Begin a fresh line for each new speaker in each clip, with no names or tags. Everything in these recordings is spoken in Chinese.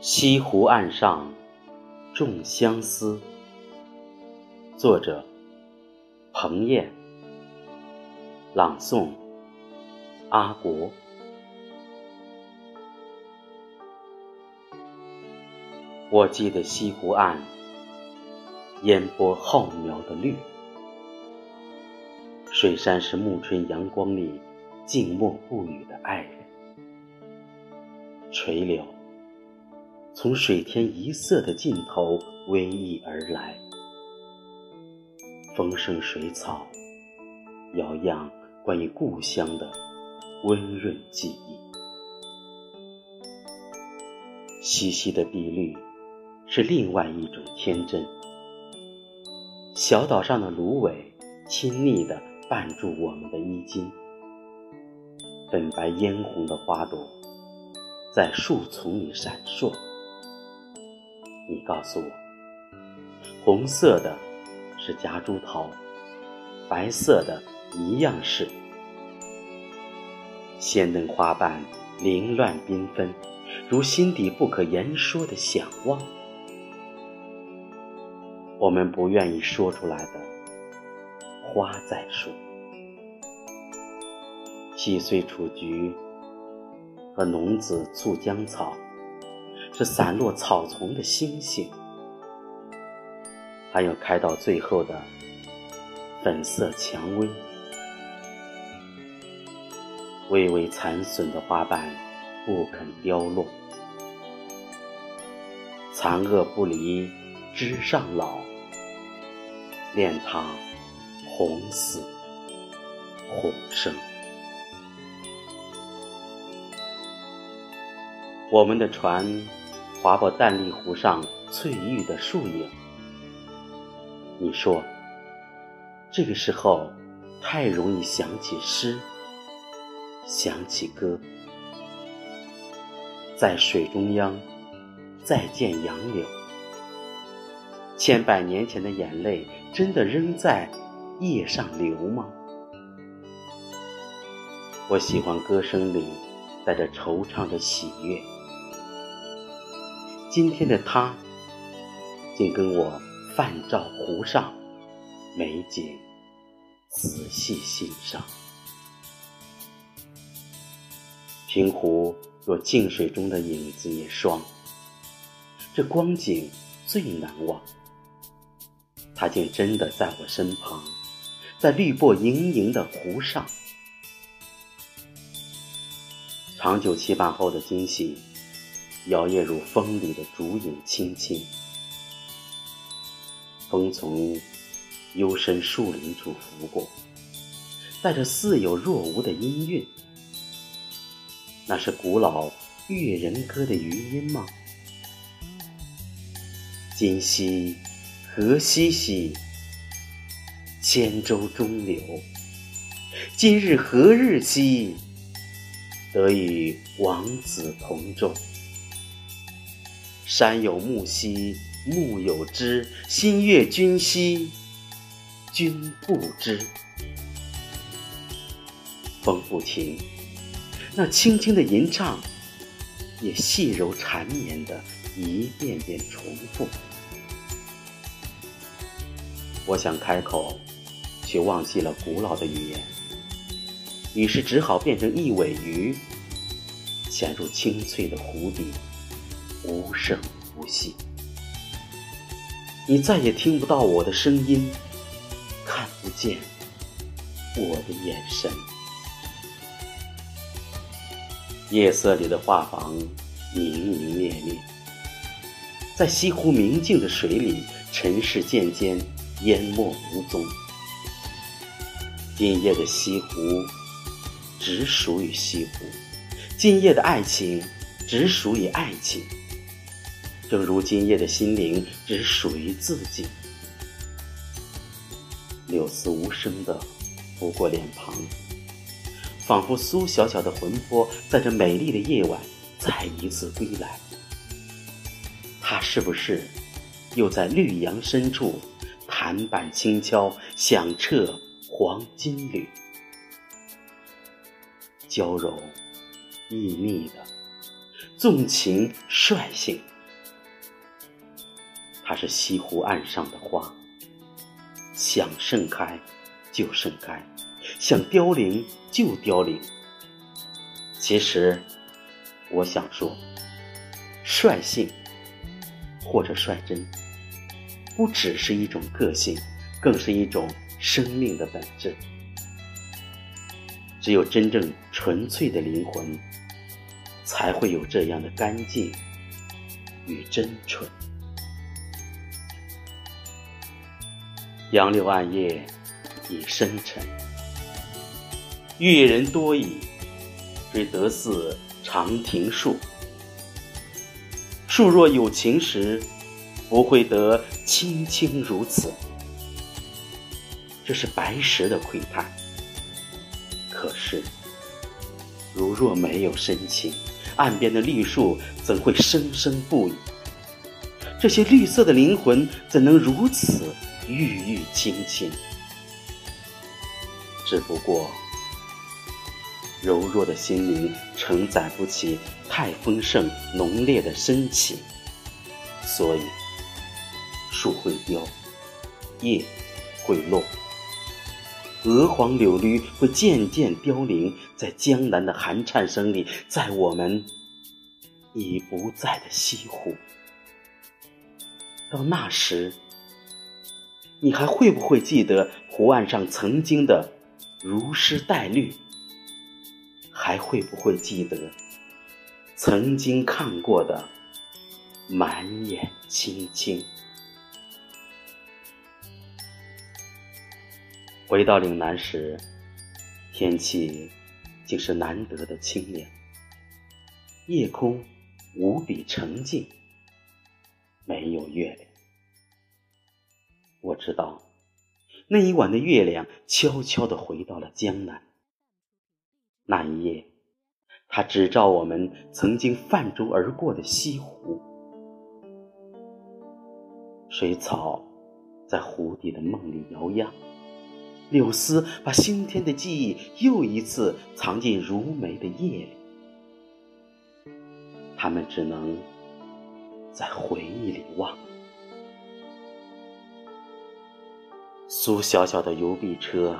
西湖岸上种相思，作者彭燕，朗诵阿国。我记得西湖岸烟波浩渺的绿，水杉是暮春阳光里静默不语的爱人，垂柳。从水天一色的尽头逶迤而来，风生水草，摇漾关于故乡的温润记忆。细细的碧绿，是另外一种天真。小岛上的芦苇，亲昵的绊住我们的衣襟。粉白嫣红的花朵，在树丛里闪烁。你告诉我，红色的是夹竹桃，白色的一样是。鲜嫩花瓣凌乱缤纷，如心底不可言说的想望。我们不愿意说出来的，花在说。细碎雏菊和浓紫醋浆草。是散落草丛的星星，还有开到最后的粉色蔷薇，微微残损的花瓣不肯凋落，残萼不离枝上老，恋它红死红生。我们的船。划过淡丽湖上翠玉的树影，你说，这个时候太容易想起诗，想起歌，在水中央再见杨柳，千百年前的眼泪真的仍在叶上流吗？我喜欢歌声里带着惆怅的喜悦。今天的他，竟跟我泛照湖上美景，仔细欣赏。平湖若静水中的影子也双，这光景最难忘。他竟真的在我身旁，在绿波盈盈的湖上，长久期盼后的惊喜。摇曳如风里的竹影，轻轻。风从幽深树林处拂过，带着似有若无的音韵。那是古老越人歌的余音吗？今夕何夕兮，千舟中流。今日何日兮，得与王子同舟。山有木兮木有枝，心悦君兮君不知。风不停，那轻轻的吟唱，也细柔缠绵的一遍遍重复。我想开口，却忘记了古老的语言，于是只好变成一尾鱼，潜入清脆的湖底。无声无息，你再也听不到我的声音，看不见我的眼神。夜色里的画舫明明灭灭，在西湖明净的水里，尘世渐渐淹没无踪。今夜的西湖只属于西湖，今夜的爱情只属于爱情。正如今夜的心灵只属于自己。柳丝无声的拂过脸庞，仿佛苏小小的魂魄在这美丽的夜晚再一次归来。他是不是又在绿杨深处弹板轻敲，响彻黄金缕。娇柔腻腻的，纵情率性。它是西湖岸上的花，想盛开就盛开，想凋零就凋零。其实，我想说，率性或者率真，不只是一种个性，更是一种生命的本质。只有真正纯粹的灵魂，才会有这样的干净与真纯。杨柳暗夜已深沉，阅人多矣，只得似长亭树。树若有情时，不会得青青如此。这是白石的窥探。可是，如若没有深情，岸边的绿树怎会生生不已？这些绿色的灵魂怎能如此？郁郁青青，只不过柔弱的心灵承载不起太丰盛浓烈的深情，所以树会凋，叶会落，鹅黄柳绿会渐渐凋零在江南的寒颤声里，在我们已不在的西湖。到那时。你还会不会记得湖岸上曾经的如诗带绿？还会不会记得曾经看过的满眼青青？回到岭南时，天气竟是难得的清凉，夜空无比澄净，没有月亮。我知道，那一晚的月亮悄悄地回到了江南。那一夜，它只照我们曾经泛舟而过的西湖，水草在湖底的梦里摇漾，柳丝把新天的记忆又一次藏进如眉的夜里，他们只能在回忆里望。苏小小的邮币车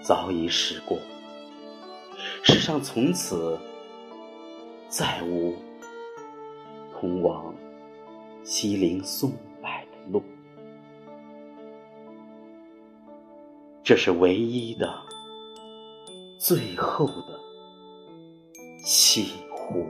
早已驶过，世上从此再无通往西陵松柏的路。这是唯一的、最后的西湖，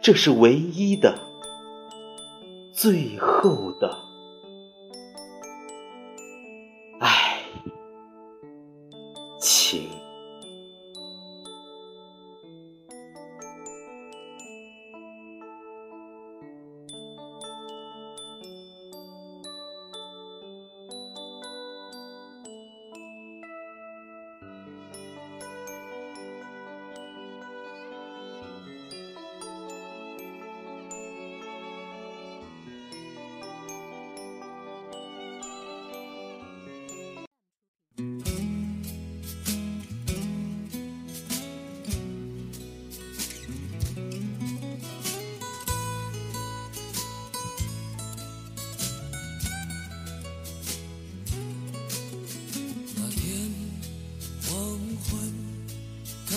这是唯一的、最后的。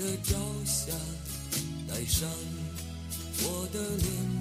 的朝霞，带上我的脸。